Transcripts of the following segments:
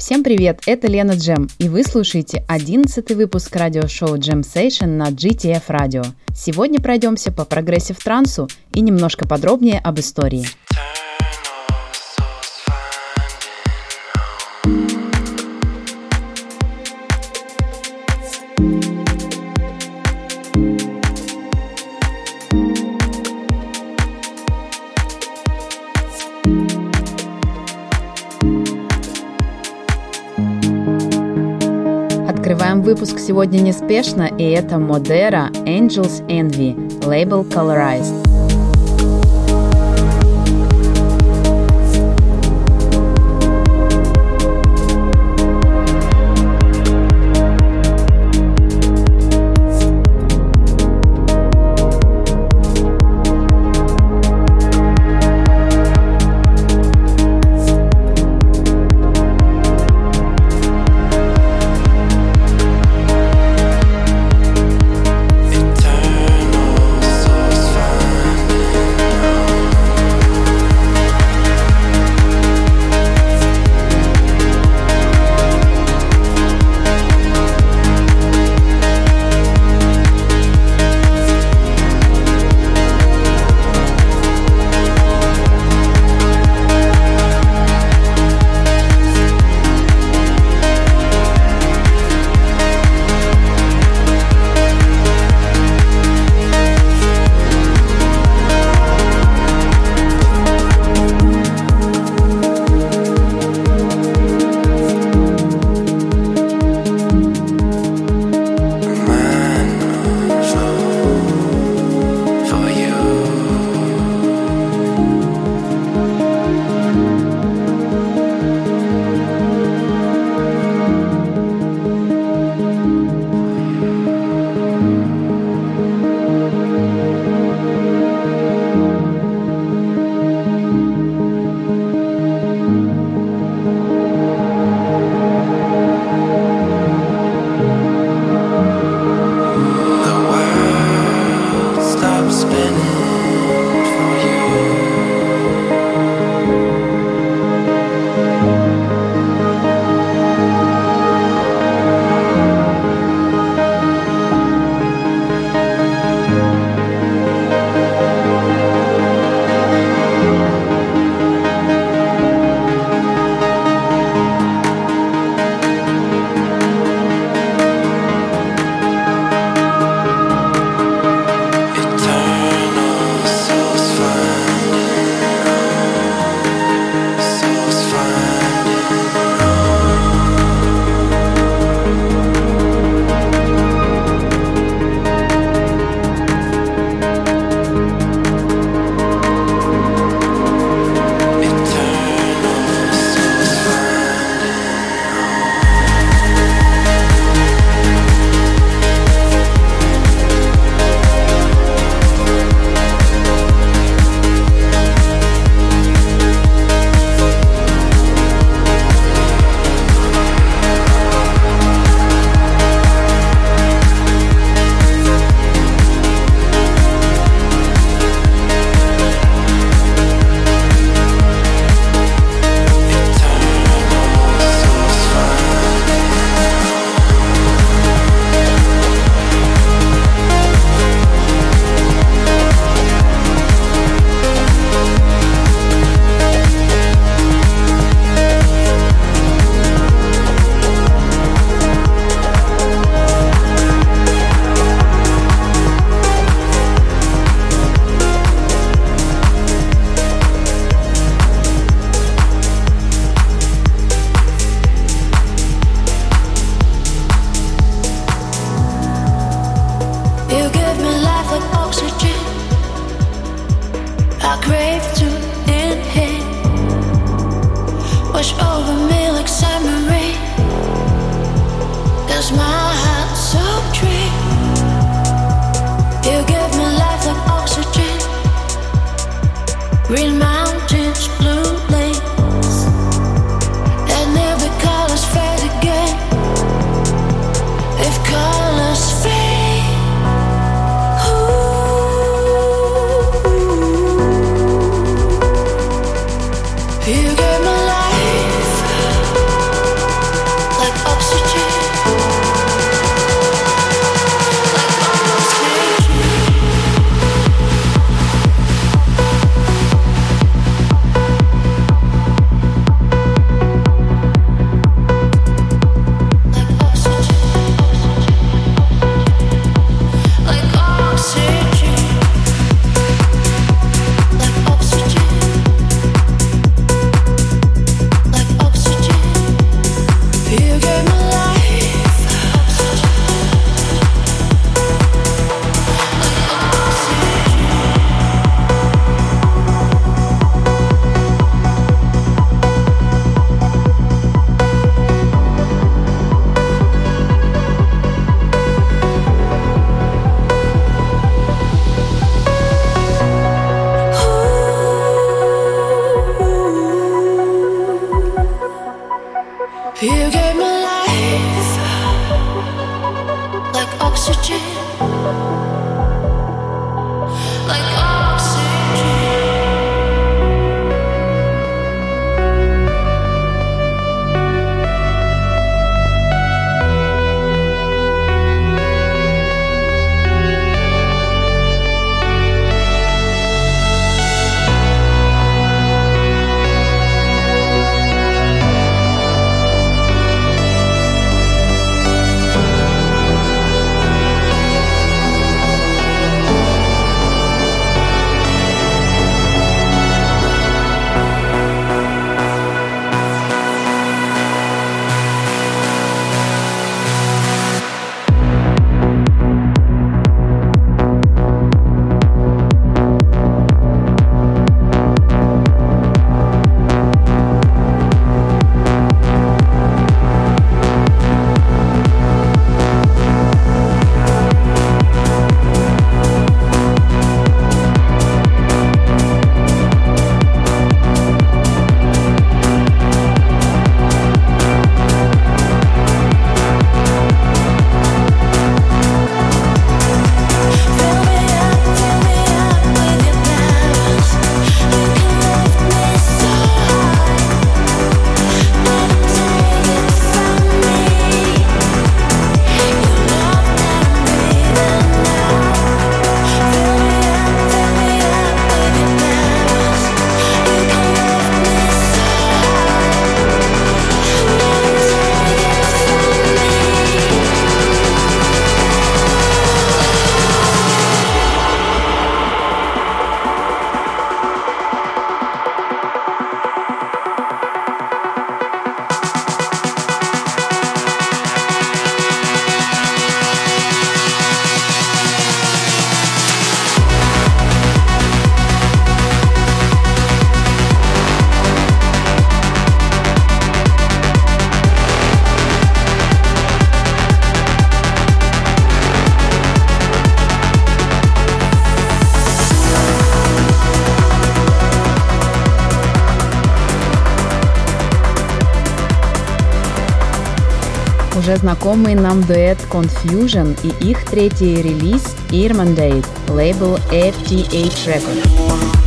Всем привет, это Лена Джем, и вы слушаете 11 выпуск радиошоу Jam Session на GTF Radio. Сегодня пройдемся по прогрессив трансу и немножко подробнее об истории. Сегодня неспешно, и это Modera Angels Envy, лейбл Colorized. Знакомый нам дуэт Confusion и их третий релиз Irmandate, лейбл FTH Records.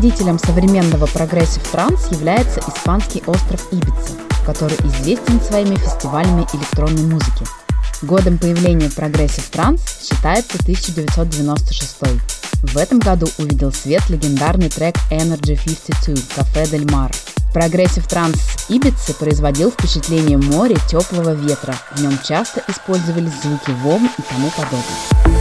Путеводителем современного progressive транс является испанский остров Ибица, который известен своими фестивалями электронной музыки. Годом появления progressive транс считается 1996. В этом году увидел свет легендарный трек Energy 52 «Café Del Mar». Progressive транс Ибицы производил впечатление моря теплого ветра. В нем часто использовались звуки волн и тому подобное.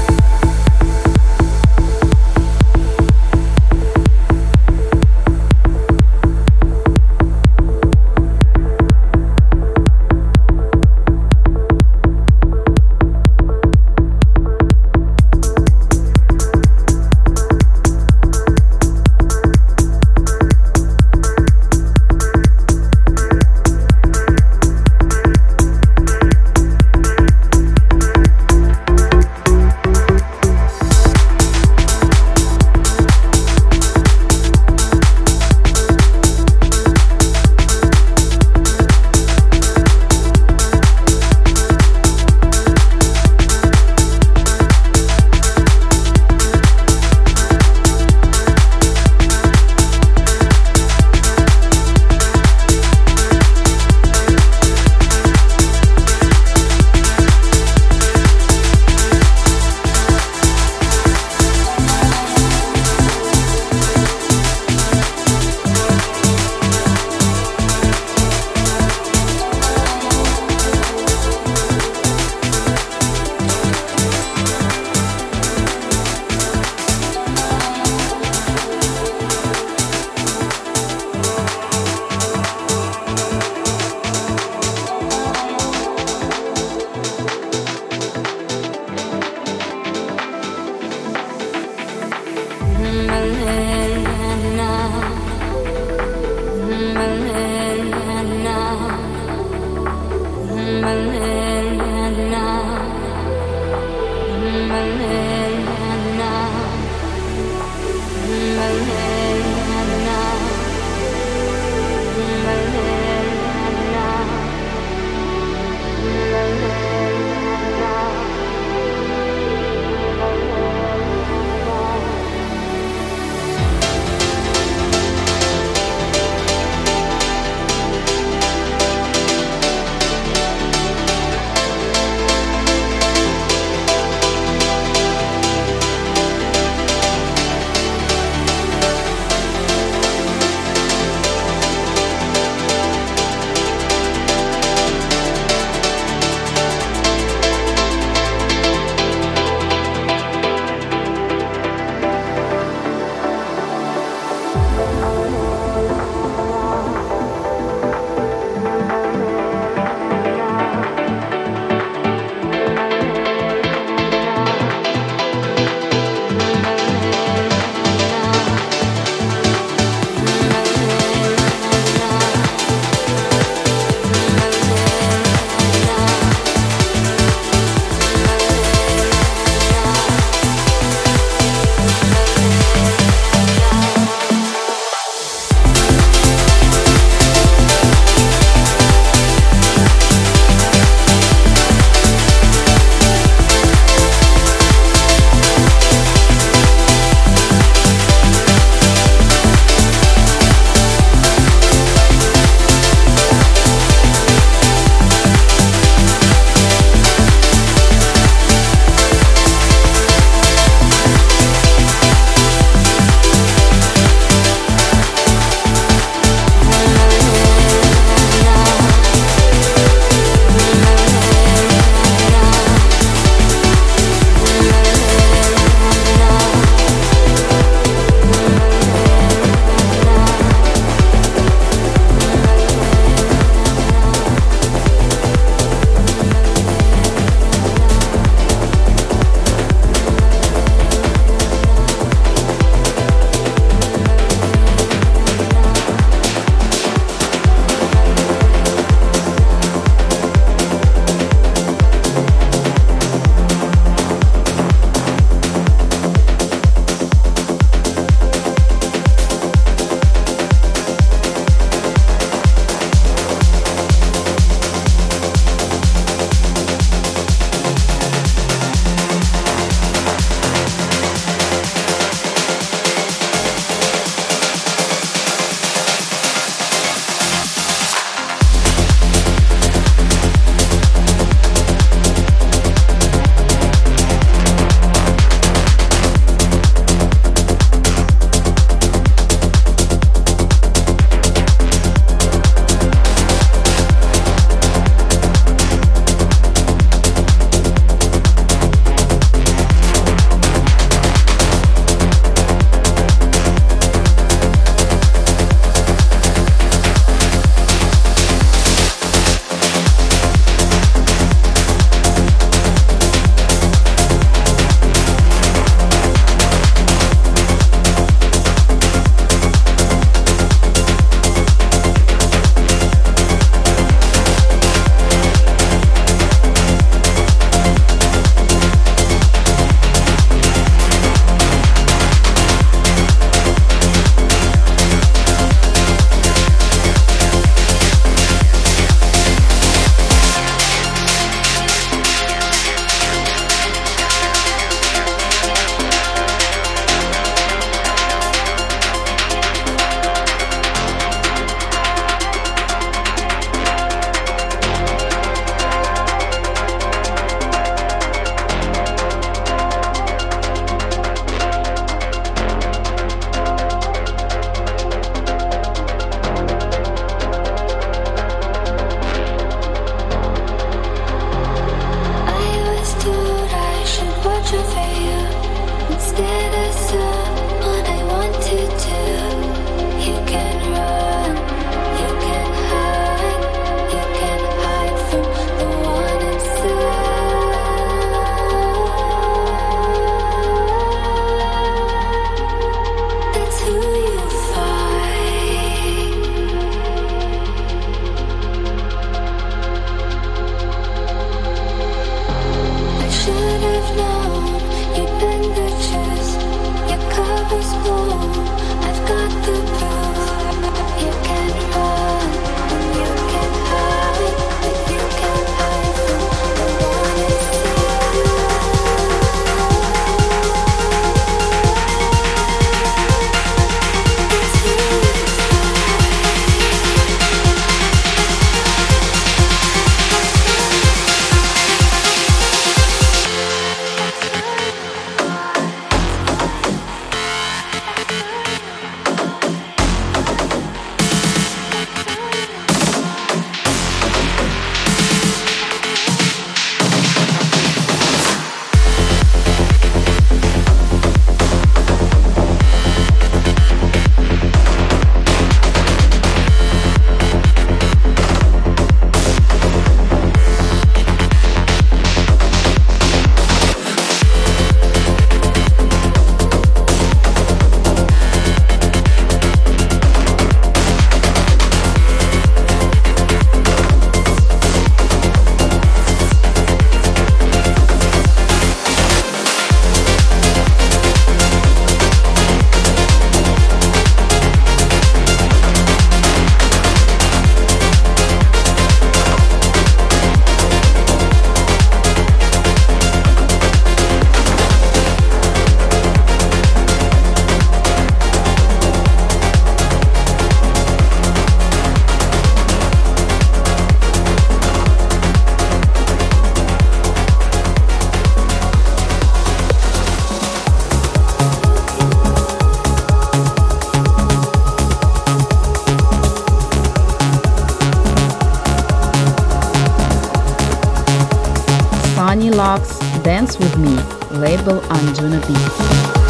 Dance With Me, label Anjuna Beats.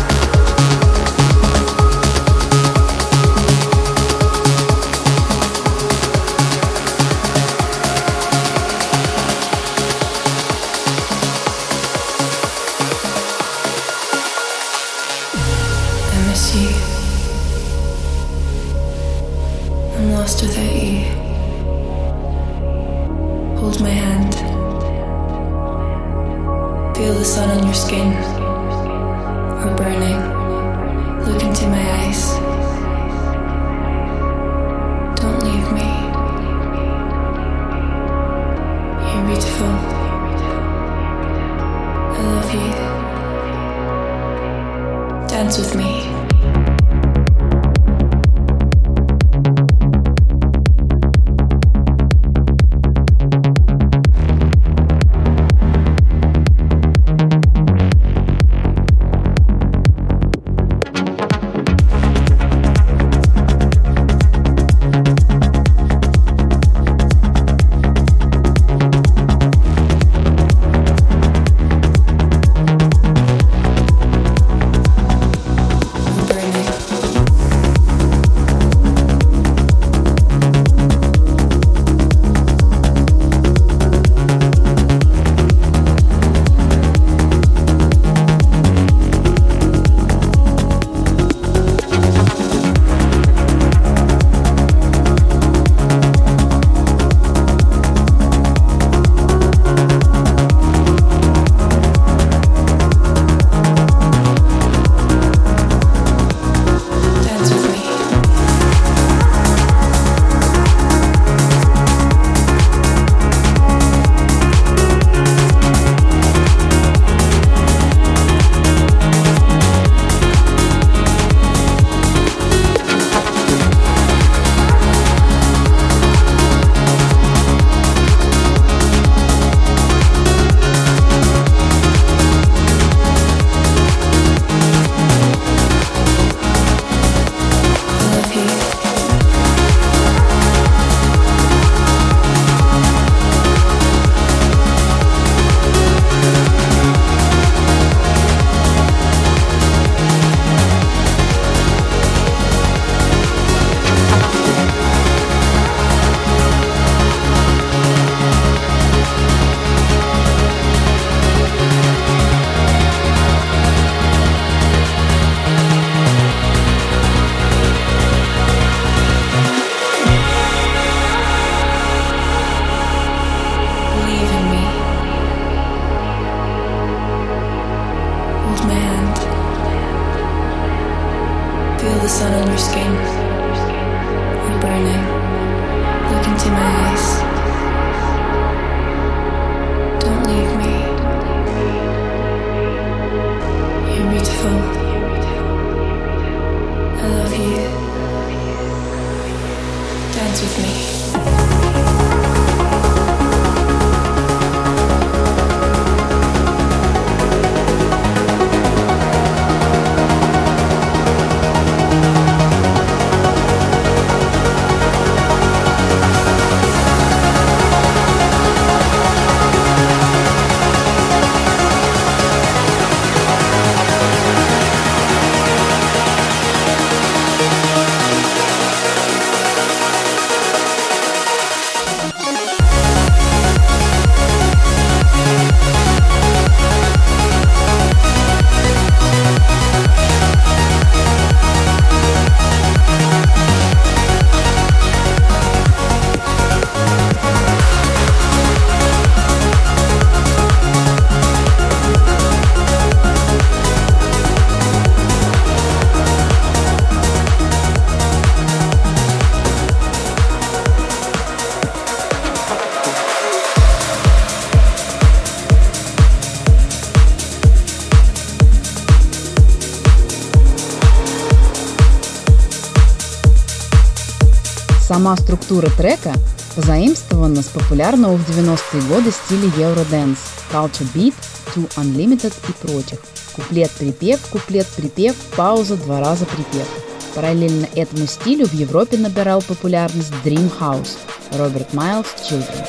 Структура трека позаимствована с популярного в 90-е годы стиля Eurodance, Culture Beat, To Unlimited и прочих. Куплет-припев, куплет-припев, пауза, два раза припев. Параллельно этому стилю в Европе набирал популярность Dream House, Роберт Майлз Children.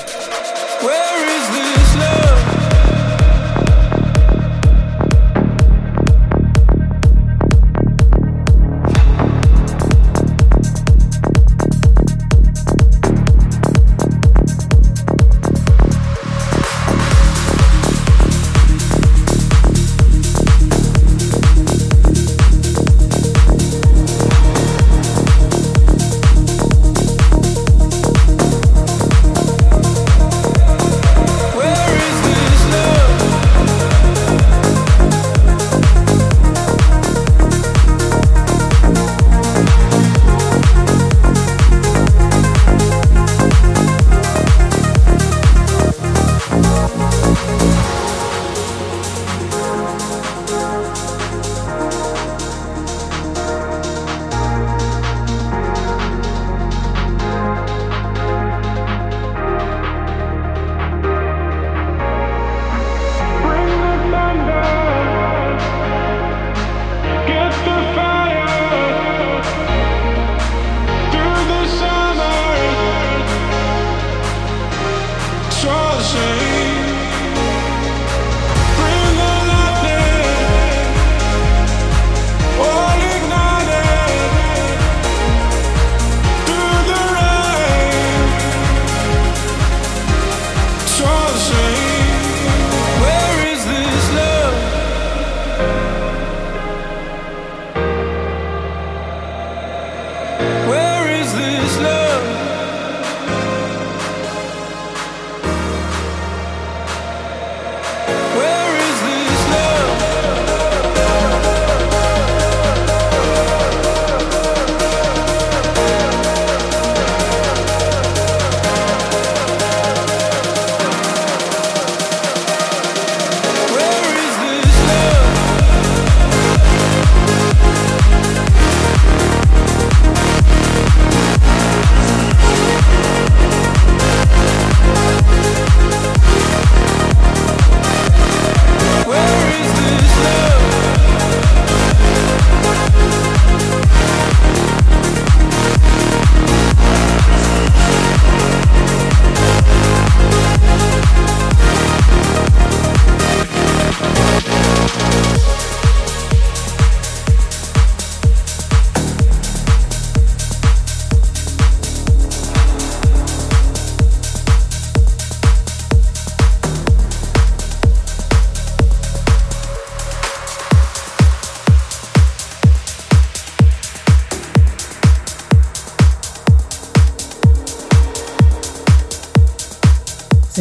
Where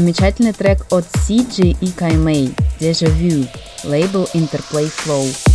замечательный трек от CG и Каймей «Deja Vu», лейбл Interplay Flow.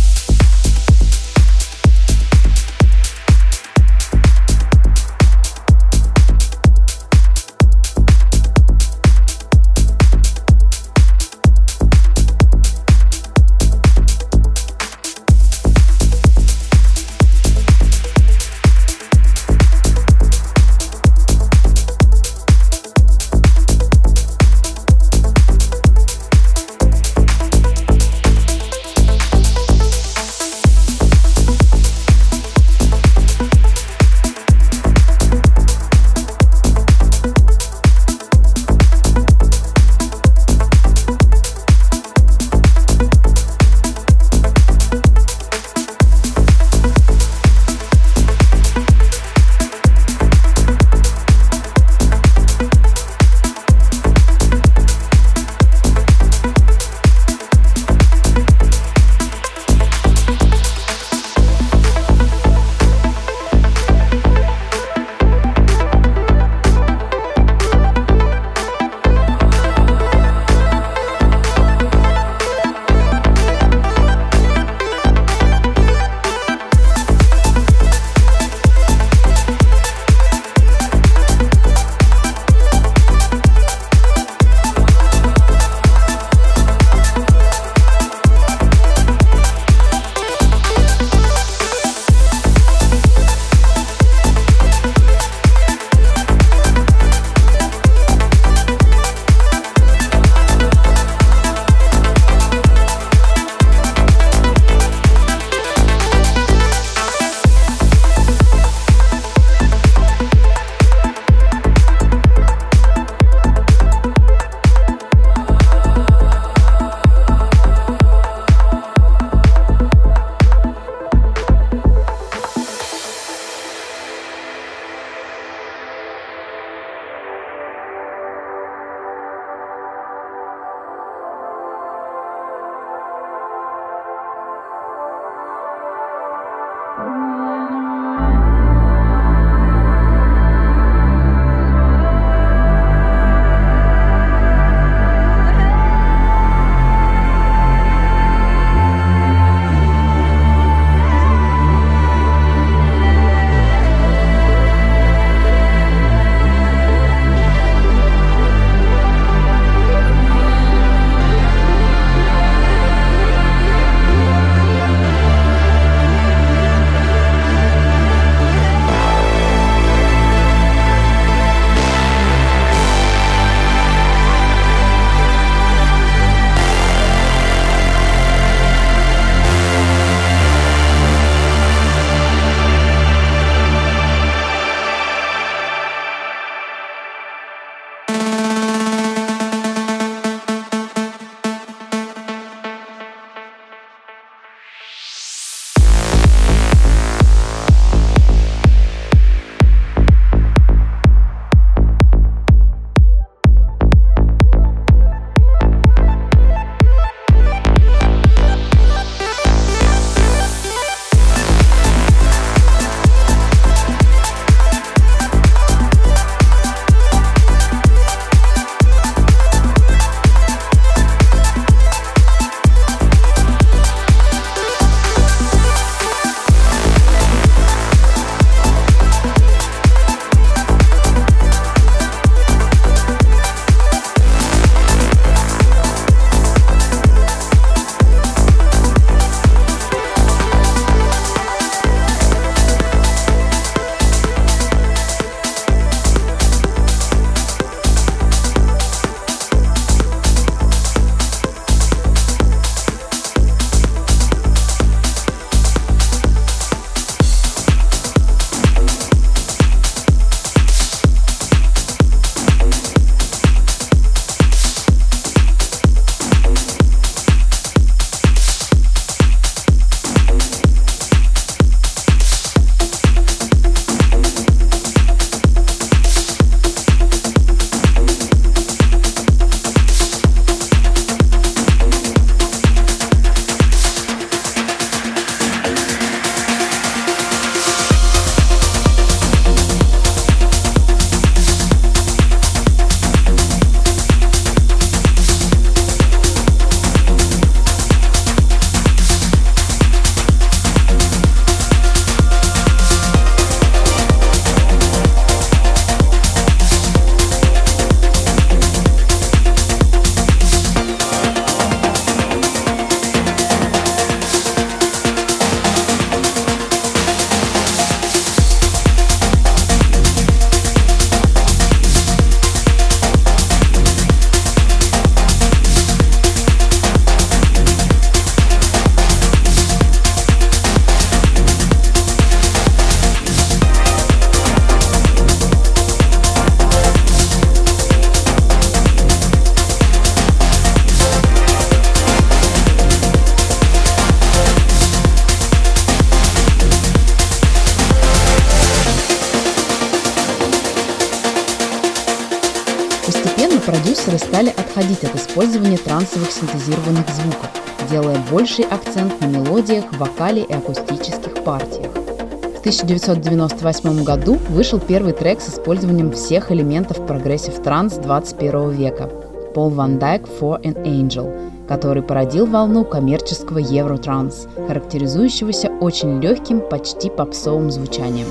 Синтезированных звуков, делая больший акцент на мелодиях, вокале и акустических партиях. В 1998 году вышел первый трек с использованием всех элементов progressive транс 21 века – Пол Ван Дайк «For an Angel», который породил волну коммерческого евротранс, характеризующегося очень легким, почти попсовым звучанием.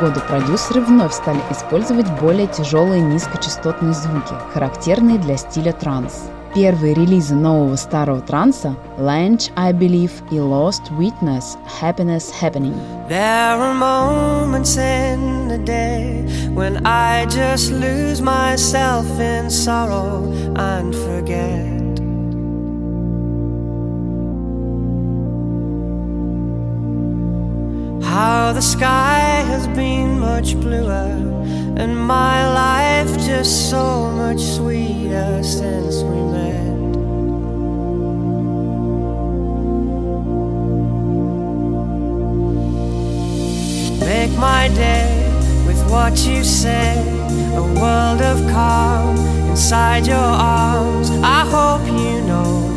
Году продюсеры вновь стали использовать более тяжелые низкочастотные звуки, характерные для стиля транс. Первые релизы нового старого транса Lange, I Believe и Lost Witness Happiness Happening. There are moments in the day when I just lose myself in sorrow and forget. The sky has been much bluer and my life just so much sweeter since we met. Make my day with what you say, a world of calm inside your arms. I hope you know.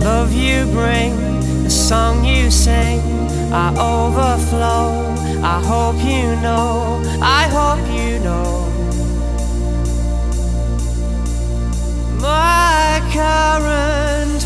Love you bring, the song you sing, I overflow. I hope you know, I hope you know. My current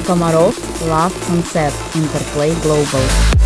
Kamarov, Komarov, Love Concept, Interplay Global.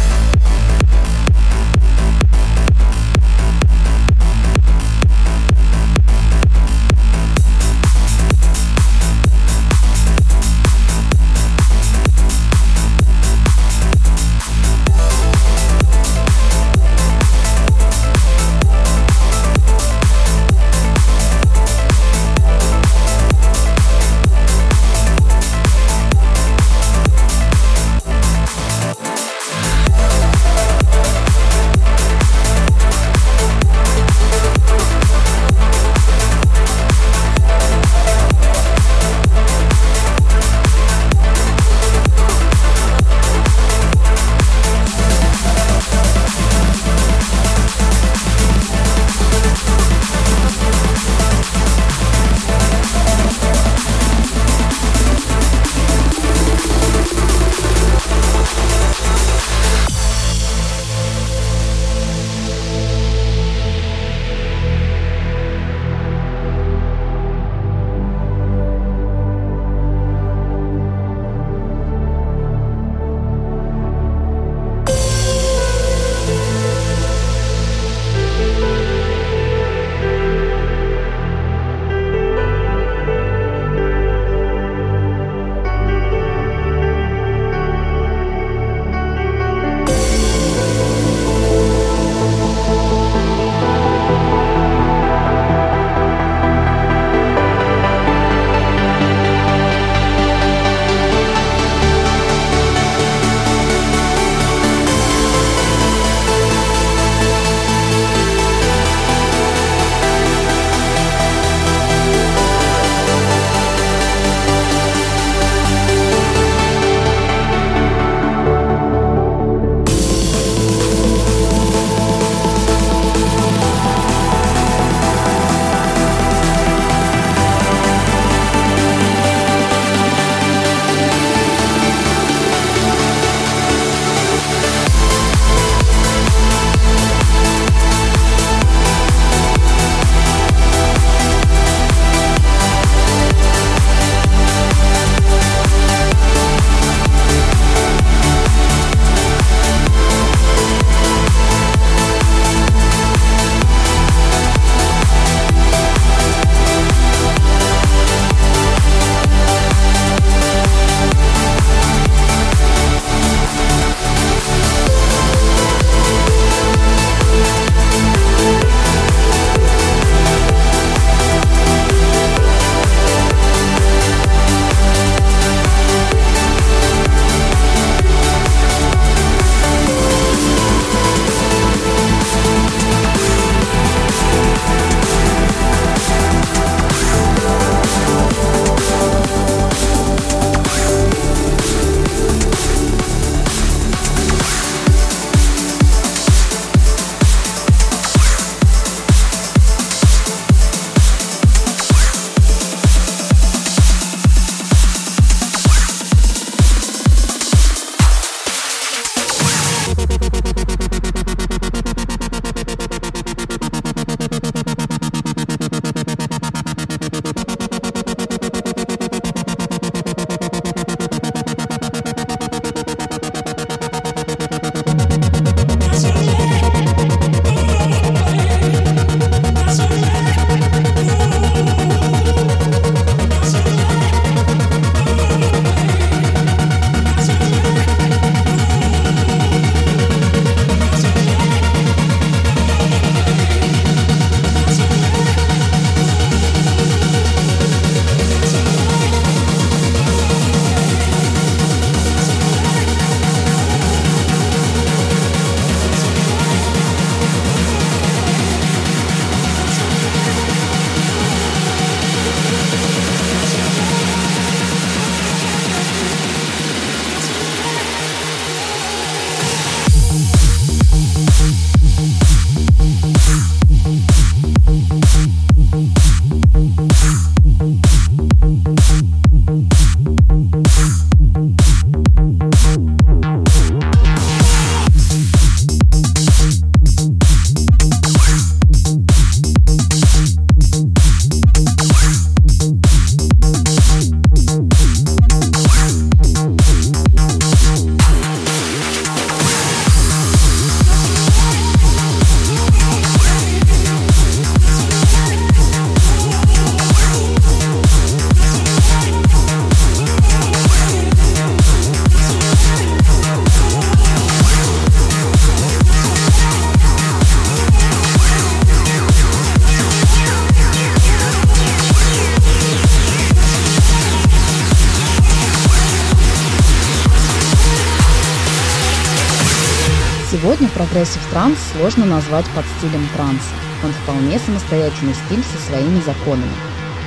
Транс сложно назвать подстилем транса. Он вполне самостоятельный стиль со своими законами.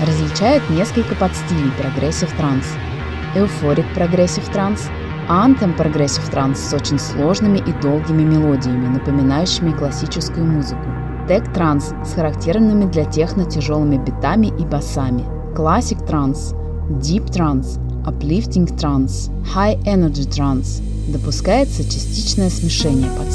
Различает несколько подстилей progressive транс. Euphoric progressive транс, Anthem progressive транс с очень сложными и долгими мелодиями, напоминающими классическую музыку. Tech транс с характерными для техно тяжелыми битами и басами. Classic транс, Deep транс, Uplifting транс, High Energy транс. Допускается частичное смешение под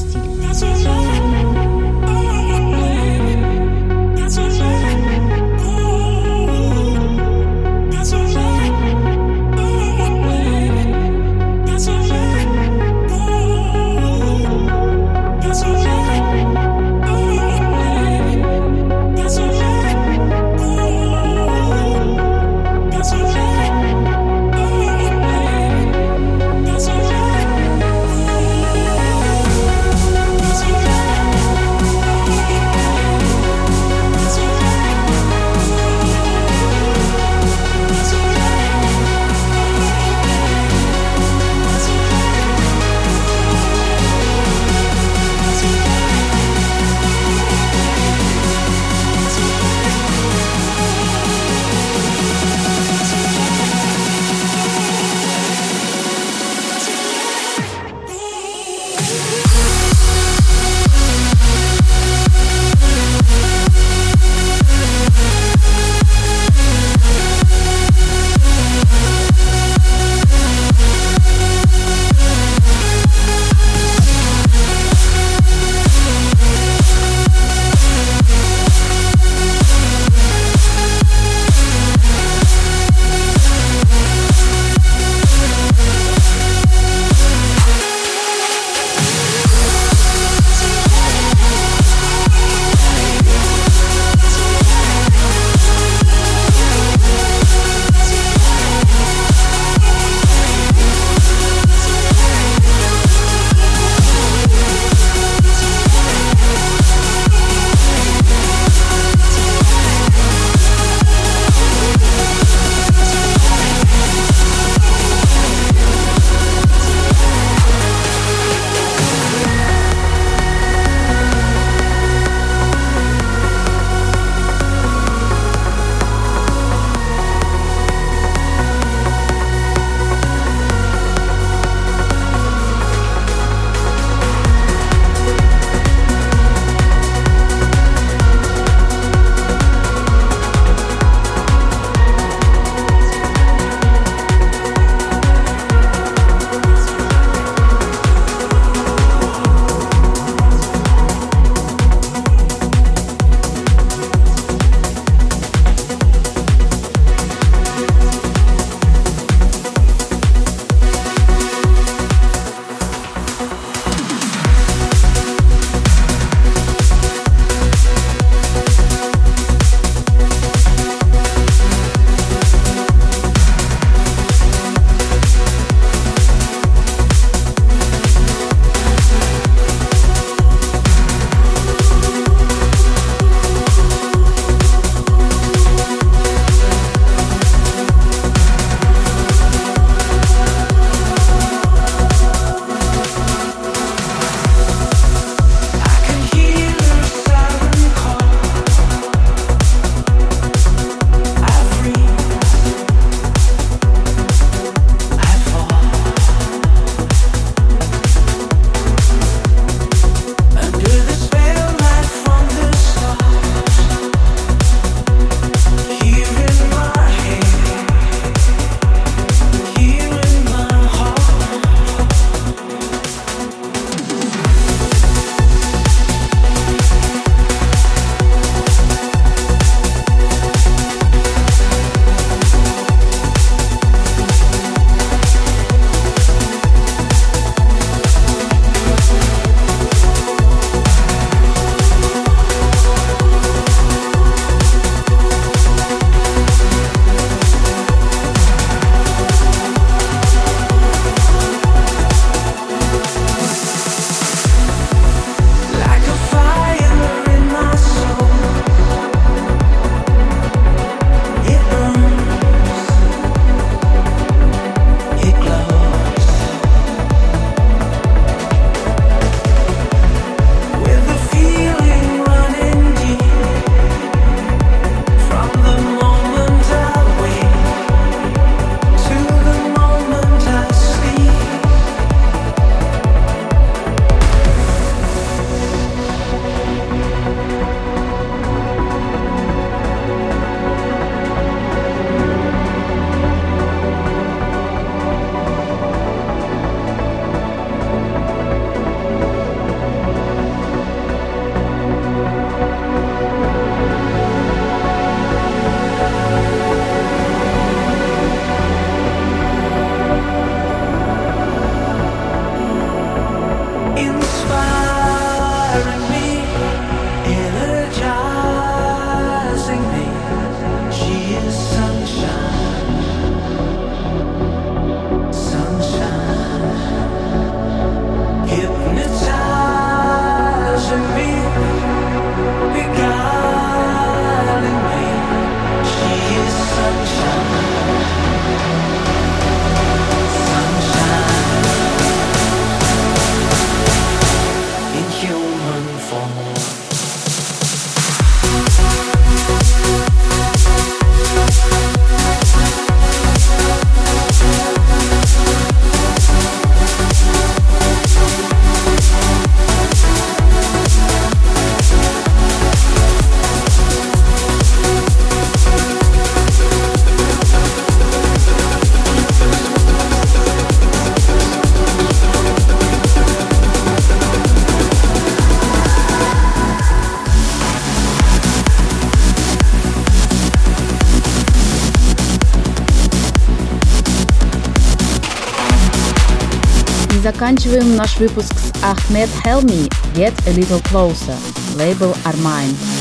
заканчиваем наш выпуск с Ahmed Helmi «Get a Little Closer», лейбл Armine.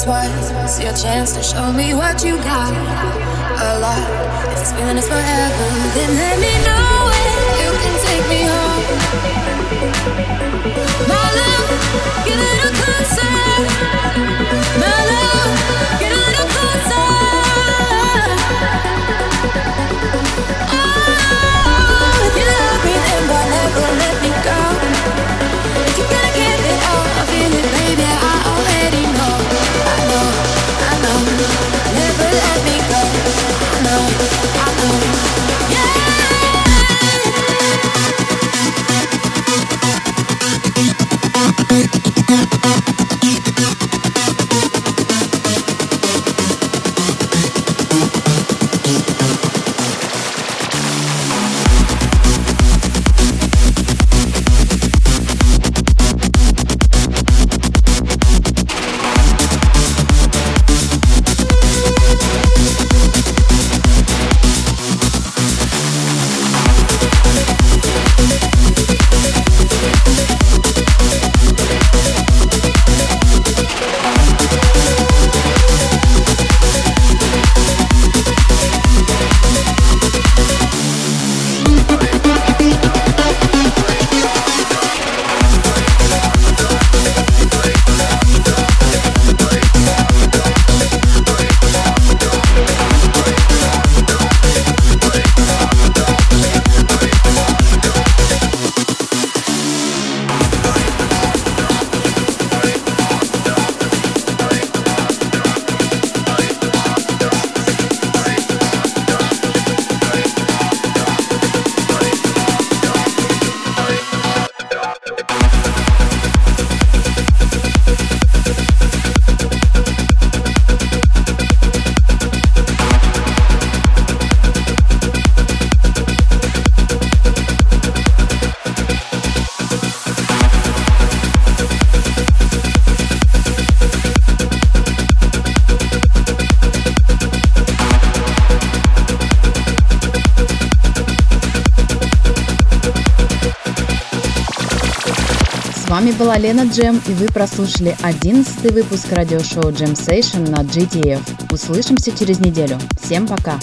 This was your chance to show me what you got. A lot. If this feeling is forever, then let me know when you can take me home. My love, get a little closer. My love, get a little closer. Вами была Лена Джем, и вы прослушали 11 выпуск радиошоу Jam Session на GTF. Услышимся через неделю. Всем пока!